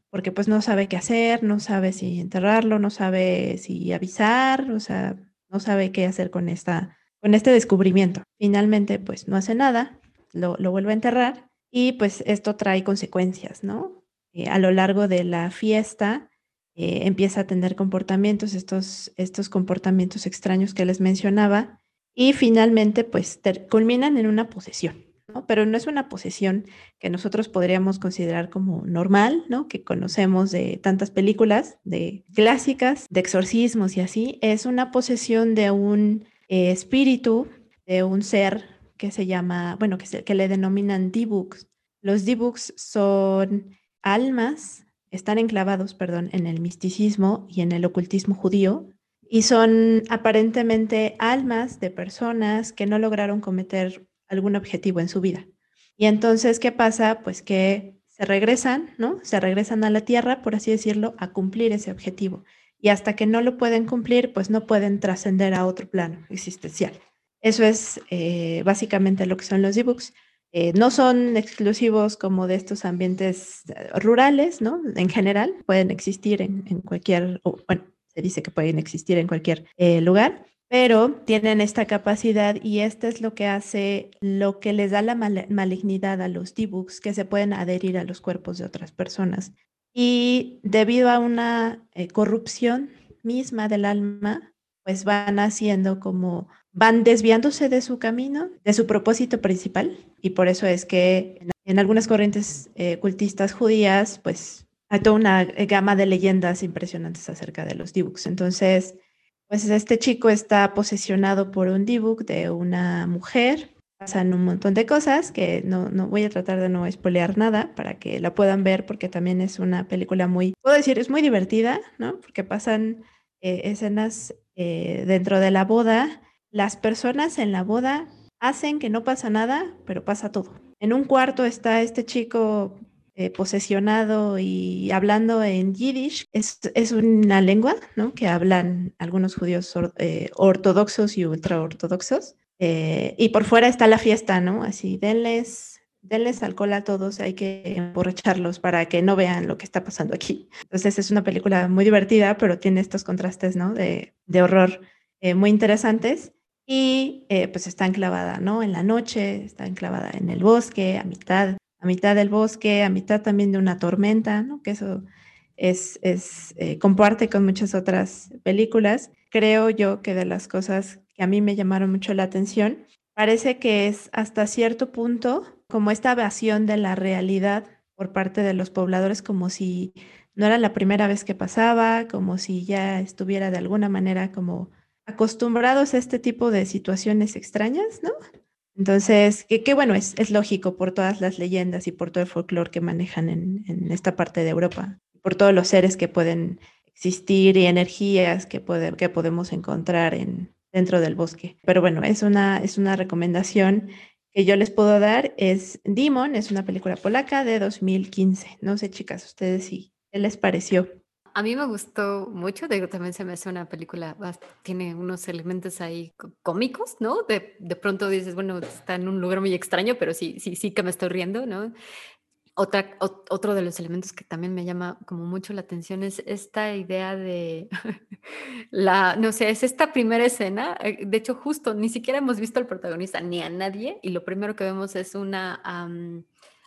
S3: porque pues no sabe qué hacer, no sabe si enterrarlo, no sabe si avisar, o sea, no sabe qué hacer con, esta, con este descubrimiento. Finalmente, pues no hace nada, lo, lo vuelve a enterrar y pues esto trae consecuencias, ¿no? Eh, a lo largo de la fiesta eh, empieza a tener comportamientos, estos, estos comportamientos extraños que les mencionaba, y finalmente pues culminan en una posesión. Pero no es una posesión que nosotros podríamos considerar como normal, ¿no? Que conocemos de tantas películas, de clásicas, de exorcismos y así. Es una posesión de un eh, espíritu, de un ser que se llama, bueno, que, que le denominan D-Books. Los D-Books son almas, están enclavados, perdón, en el misticismo y en el ocultismo judío, y son aparentemente almas de personas que no lograron cometer algún objetivo en su vida. Y entonces, ¿qué pasa? Pues que se regresan, ¿no? Se regresan a la tierra, por así decirlo, a cumplir ese objetivo. Y hasta que no lo pueden cumplir, pues no pueden trascender a otro plano existencial. Eso es eh, básicamente lo que son los ebooks. Eh, no son exclusivos como de estos ambientes eh, rurales, ¿no? En general, pueden existir en, cualquier, bueno, se dice que pueden existir en cualquier lugar, pero tienen esta capacidad y esto es lo que hace, lo que les da la malignidad a los D-Books, que se pueden adherir a los cuerpos de otras personas. Y debido a una eh, corrupción misma del alma, pues van haciendo como, van desviándose de su camino, de su propósito principal, y por eso es que en, algunas corrientes eh, cultistas judías, pues hay toda una gama de leyendas impresionantes acerca de los D-Books. Entonces, pues este chico está posesionado por un D-Book de una mujer. Pasan un montón de cosas que no, no voy a tratar de no espolear nada para que la puedan ver porque también es una película muy, puedo decir, es muy divertida, ¿no? Porque pasan eh, escenas eh, dentro de la boda. Las personas en la boda hacen que no pasa nada, pero pasa todo. En un cuarto está este chico eh, posesionado y hablando en yiddish. Es, es una lengua ¿no? que hablan algunos judíos eh, ortodoxos y ultraortodoxos. Eh, y por fuera está la fiesta, ¿no? Así, denles, denles alcohol a todos, hay que emborracharlos para que no vean lo que está pasando aquí. Entonces es una película muy divertida, pero tiene estos contrastes, ¿no? De, de horror muy interesantes y pues está enclavada, ¿no? En la noche, está enclavada en el bosque, a mitad a mitad del bosque, a mitad también de una tormenta, ¿no? que eso es, es eh, comparte con muchas otras películas. Creo yo que de las cosas que a mí me llamaron mucho la atención, parece que es hasta cierto punto como esta evasión de la realidad por parte de los pobladores, como si no era la primera vez que pasaba, como si ya estuviera de alguna manera como acostumbrados a este tipo de situaciones extrañas, ¿no? Entonces, qué bueno, es, es lógico por todas las leyendas y por todo el folclore que manejan en, en, esta parte de Europa, por todos los seres que pueden existir y energías que, que podemos encontrar en, dentro del bosque. Pero bueno, es una, es una recomendación que yo les puedo dar. Es Demon, es una película polaca de 2015. No sé, chicas, ustedes sí, ¿qué les pareció?
S1: A mí me gustó mucho, digo, también se me hace una película, tiene unos elementos ahí cómicos, ¿no? De, de pronto dices, bueno, está en un lugar muy extraño, pero sí, sí, sí que me estoy riendo, ¿no? Otra, otro de los elementos que también me llama como mucho la atención es esta idea de *laughs* la, no sé, es esta primera escena, eh, de hecho justo, ni siquiera hemos visto al protagonista ni a nadie y lo primero que vemos es una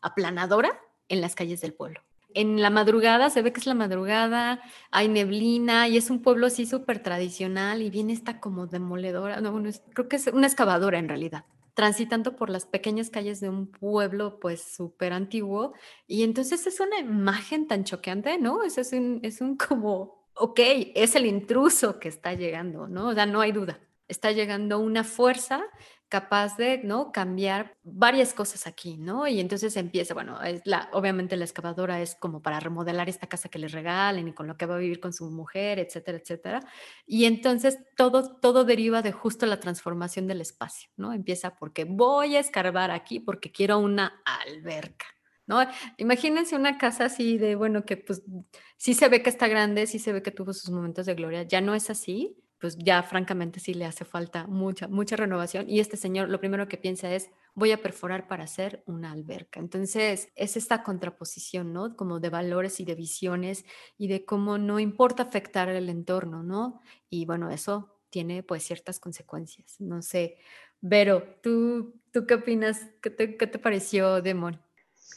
S1: aplanadora en las calles del pueblo en la madrugada, se ve que es la madrugada, hay neblina y es un pueblo así súper tradicional y viene esta como demoledora, no, bueno, creo que es una excavadora en realidad, transitando por las pequeñas calles de un pueblo pues súper antiguo y entonces es una imagen tan choqueante, ¿no? Es, es, un, es un como, ok, es el intruso que está llegando, ¿no? O sea, no hay duda, está llegando una fuerza capaz de, ¿no? Cambiar varias cosas aquí, ¿no? Y entonces empieza, bueno, es la, obviamente la excavadora es como para remodelar esta casa que le regalen y con lo que va a vivir con su mujer, etcétera, etcétera. Y entonces todo, todo deriva de justo la transformación del espacio, ¿no? Empieza porque voy a escarbar aquí porque quiero una alberca. ¿No? Imagínense una casa así de, bueno, que pues sí se ve que está grande, sí se ve que tuvo sus momentos de gloria, ya no es así, pues ya francamente sí le hace falta mucha, mucha renovación. Y este señor lo primero que piensa es, voy a perforar para hacer una alberca. Entonces es esta contraposición, ¿no? Como de valores y de visiones y de cómo no importa afectar el entorno, ¿no? Y bueno, eso tiene pues ciertas consecuencias. No sé, Vero, ¿tú, tú qué opinas? ¿Qué te, qué te pareció Demon?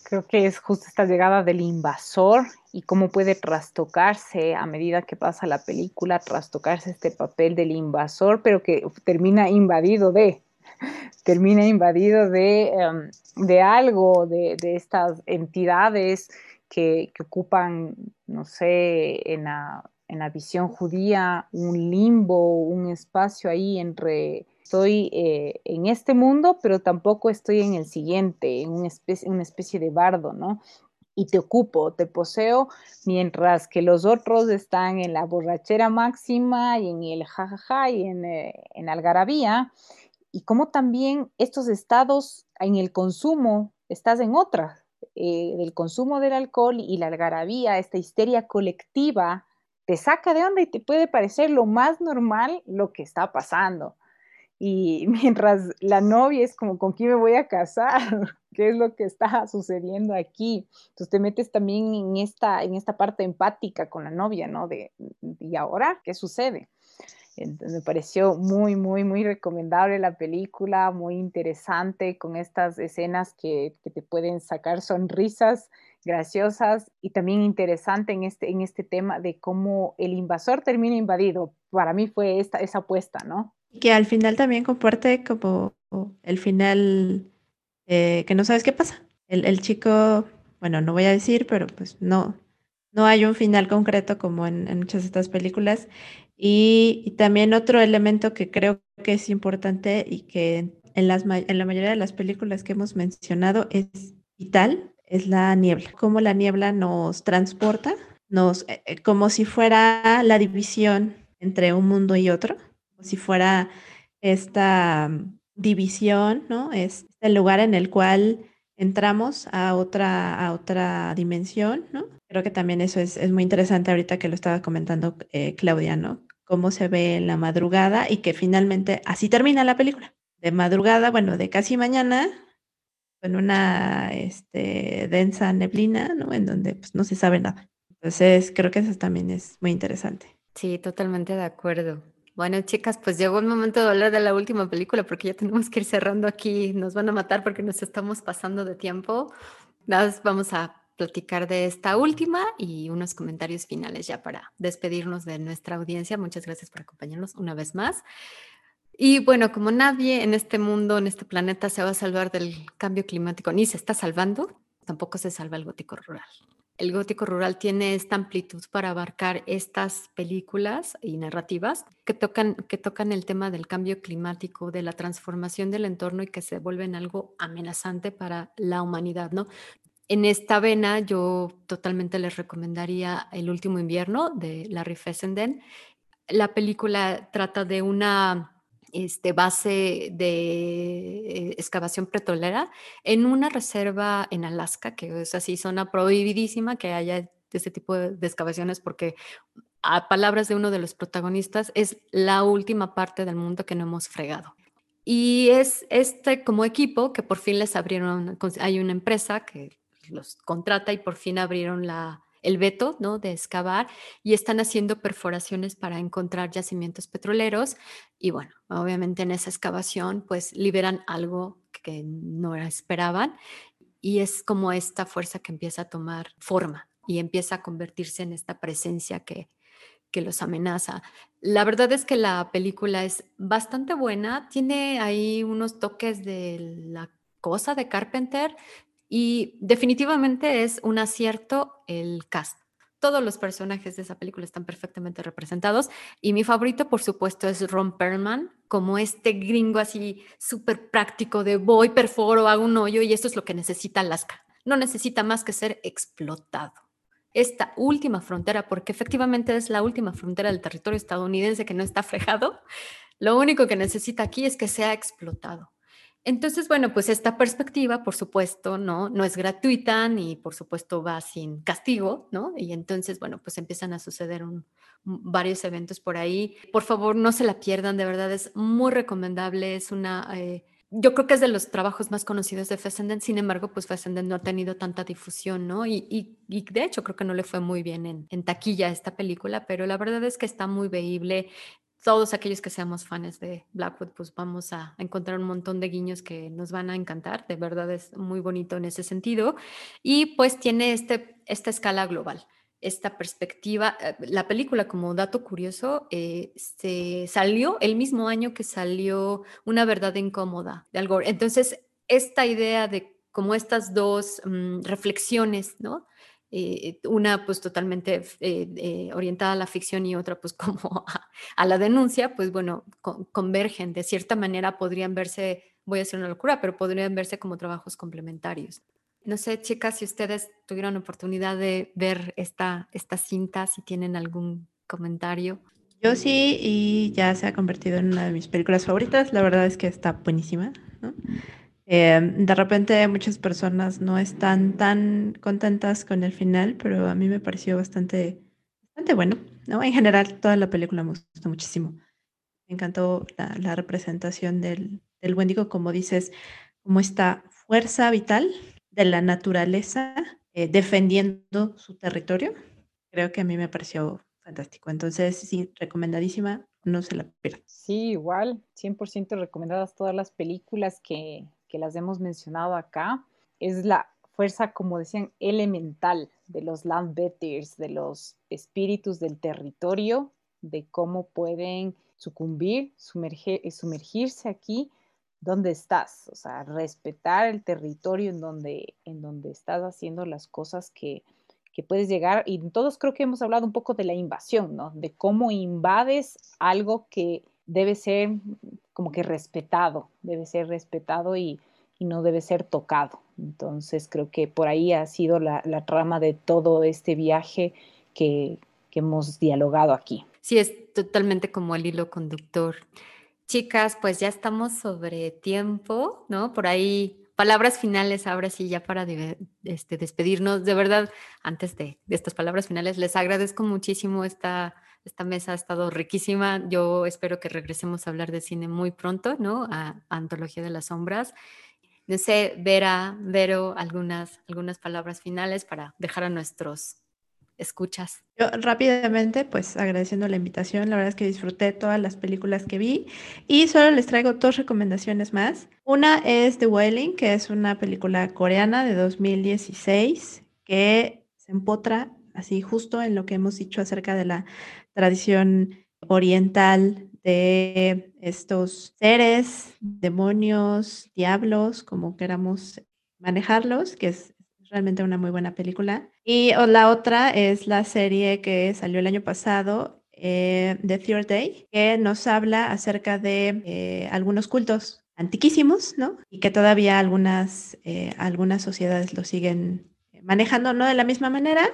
S4: Creo que es justo esta llegada del invasor y cómo puede trastocarse a medida que pasa la película, trastocarse este papel del invasor, pero que termina invadido de, *laughs* termina invadido de, em, de algo, de, de, estas entidades que, que, ocupan, no sé, en la, en la visión judía, un limbo, un espacio ahí entre estoy eh, en este mundo, pero tampoco estoy en el siguiente, en una especie, de bardo, ¿no? Y te ocupo, te poseo, mientras que los otros están en la borrachera máxima y en el jajaja y en, eh, en algarabía. Y como también estos estados en el consumo, estás en otra, eh, del consumo del alcohol y la algarabía, esta histeria colectiva, te saca de onda y te puede parecer lo más normal lo que está pasando. Y *laughs* mientras la novia es como, ¿con quién me voy a casar? *laughs* ¿Qué es lo que está *laughs* sucediendo aquí? Entonces te metes también en esta, en esta parte empática con la novia, ¿no? De, ¿y ahora qué sucede? Me pareció muy, muy, muy recomendable la película, muy interesante, con estas escenas que, que, te pueden sacar sonrisas graciosas y también interesante en este, en este tema de cómo el invasor termina invadido. Para mí fue esta, esa apuesta, ¿no?
S3: Que al final también comparte como el final eh, que no sabes qué pasa. El, chico, bueno, no voy a decir, pero pues no, no hay un final concreto como en, muchas de estas películas. Y, y, también otro elemento que creo que es importante y que en, las, en la mayoría de las películas que hemos mencionado es vital, es la niebla. Cómo la niebla nos transporta, nos, eh, eh como si fuera la división entre un mundo y otro si fuera esta división, ¿no? Es el lugar en el cual entramos a otra, a otra dimensión, ¿no? Creo que también eso es, es muy interesante ahorita que lo estaba comentando eh, Claudia, ¿no? Cómo se ve en la madrugada y que finalmente así termina la película. De madrugada, bueno, de casi mañana, con una este, densa neblina, ¿no? En donde pues, no se sabe nada. Entonces, creo que eso también es muy interesante.
S1: Sí, totalmente de acuerdo. Bueno, chicas, pues llegó el momento de hablar de la última película porque ya tenemos que ir cerrando aquí. Nos van a matar porque nos estamos pasando de tiempo. Nada, vamos a platicar de esta última y unos comentarios finales ya para despedirnos de nuestra audiencia. Muchas gracias por acompañarnos una vez más. Y bueno, como nadie en este mundo, en este planeta, se va a salvar del cambio climático, ni se está salvando, tampoco se salva el gótico rural el gótico rural tiene esta amplitud para abarcar estas películas y narrativas que tocan, que tocan el tema del cambio climático, de la transformación del entorno y que se vuelven algo amenazante para la humanidad, ¿no? En esta vena yo totalmente les recomendaría El último invierno de Larry Fessenden. La película trata de una este, base de eh, excavación petrolera en una reserva en Alaska, que es así, zona prohibidísima que haya este tipo de, de excavaciones porque a palabras de uno de los protagonistas, es la última parte del mundo que no hemos fregado. Y es este como equipo que por fin les abrieron, hay una empresa que los contrata y por fin abrieron la, el veto ¿no? de excavar y están haciendo perforaciones para encontrar yacimientos petroleros y bueno, obviamente en esa excavación pues liberan algo que no esperaban y es como esta fuerza que empieza a tomar forma y empieza a convertirse en esta presencia que, que los amenaza. La verdad es que la película es bastante buena, tiene ahí unos toques de la cosa de Carpenter, y definitivamente es un acierto el cast. todos los personajes de esa película están perfectamente representados. Y mi favorito, por supuesto, es Ron Perlman, como este gringo así súper práctico de voy, perforo, hago un hoyo y esto es lo que necesita Alaska. No necesita más que ser explotado. Esta última frontera, porque efectivamente es la última frontera del territorio estadounidense que no está *laughs* frejado, lo único que necesita aquí es que sea explotado. Entonces, bueno, pues esta perspectiva, por supuesto, no, no es gratuita ni por supuesto va sin castigo, ¿no? Y entonces, bueno, pues empiezan a suceder varios eventos por ahí. Por favor, no se la pierdan, de verdad es muy recomendable, es una... Eh, yo creo que es de los trabajos más conocidos de Fessenden, sin embargo, pues Fessenden no ha tenido tanta difusión, ¿no? Y, de hecho creo que no le fue muy bien en, en, taquilla esta película, pero la verdad es que está muy veíble, todos aquellos que seamos fans de Blackwood, pues vamos a encontrar un montón de guiños que nos van a encantar. De verdad es muy bonito en ese sentido. Y pues tiene este, esta escala global, esta perspectiva. Eh, la película, como dato curioso, eh, se salió el mismo año que salió Una verdad incómoda de Al Gore. Entonces, esta idea de como estas dos mm, reflexiones, ¿no? Eh, una pues totalmente eh, eh, orientada a la ficción y otra pues *laughs* como a, la denuncia, pues bueno, convergen. De cierta manera podrían verse, voy a decir una locura, pero podrían verse como trabajos complementarios. No sé, chicas, si ustedes tuvieron oportunidad de ver esta, esta cinta, si tienen algún comentario.
S3: Yo sí, y ya se ha convertido en una de mis películas favoritas. La verdad es que está buenísima. ¿no? Em, de repente muchas personas no están tan contentas con el final, pero a mí me pareció bastante, bastante bueno, ¿no? En general, toda la película me gustó muchísimo. Me encantó la, representación del, del Wendigo, como dices, como esta fuerza vital de la naturaleza eh, defendiendo su territorio. Creo que a mí me pareció fantástico. Entonces, sí, recomendadísima, no se la pierdan.
S4: Sí, igual, 100% recomendadas todas las películas que, que las hemos mencionado acá, es la fuerza, como decían, elemental de los landbetters, de los espíritus del territorio, de cómo pueden sucumbir, sumergirse aquí donde estás, o sea, respetar el territorio en donde, en donde estás haciendo las cosas que, que puedes llegar. Y todos creo que hemos hablado un poco de la invasión, ¿no? De cómo invades algo que debe ser como que respetado, debe ser respetado y, no debe ser tocado. Entonces creo que por ahí ha sido la, trama de todo este viaje que, hemos dialogado aquí.
S1: Sí, es totalmente como el hilo conductor. Chicas, pues ya estamos sobre tiempo, ¿no? Por ahí palabras finales ahora sí, ya para este, despedirnos. De verdad, antes de, de, estas palabras finales, les agradezco muchísimo esta esta mesa ha estado riquísima. Yo espero que regresemos a hablar de cine muy pronto, ¿no? A, Antología de las Sombras. No sé, Vera, Vero, algunas, algunas palabras finales para dejar a nuestros escuchas.
S3: Yo rápidamente, pues agradeciendo la invitación, la verdad es que disfruté todas las películas que vi y solo les traigo dos recomendaciones más. Una es The Wailing, que es una película coreana de 2016 que se empotra así justo en lo que hemos dicho acerca de la tradición oriental de estos seres, demonios, diablos, como queramos manejarlos, que es realmente una muy buena película. Y la otra es la serie que salió el año pasado, eh, The Third Day, que nos habla acerca de eh, algunos cultos antiquísimos, ¿no? Y que todavía algunas, eh, algunas sociedades lo siguen manejando, no de la misma manera,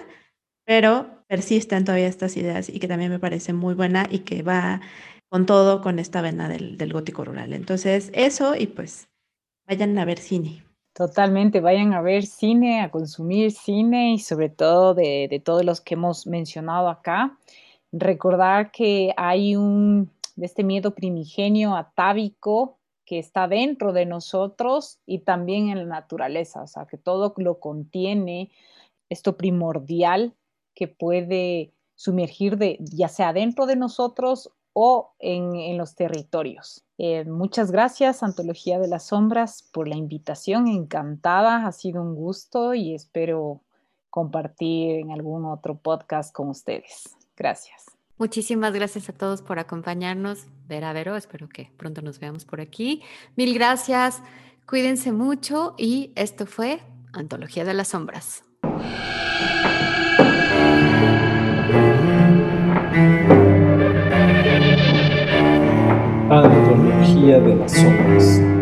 S3: pero persisten todavía estas ideas y que también me parece muy buena y que va con todo con esta vena del, gótico rural. Entonces, eso y pues vayan a ver cine.
S4: Totalmente, vayan a ver cine, a consumir cine y sobre todo de, de todos los que hemos mencionado acá. Recordar que hay un, de este miedo primigenio atávico que está dentro de nosotros y también en la naturaleza, o sea, que todo lo contiene esto primordial que puede sumergir de, ya sea dentro de nosotros o en, los territorios. Eh, muchas gracias, Antología de las Sombras, por la invitación. Encantada, ha sido un gusto y espero compartir en algún otro podcast con ustedes. Gracias.
S1: Muchísimas gracias a todos por acompañarnos. Vera Vero, espero que pronto nos veamos por aquí. Mil gracias, cuídense mucho y esto fue Antología de las Sombras. magia
S2: de las sombras.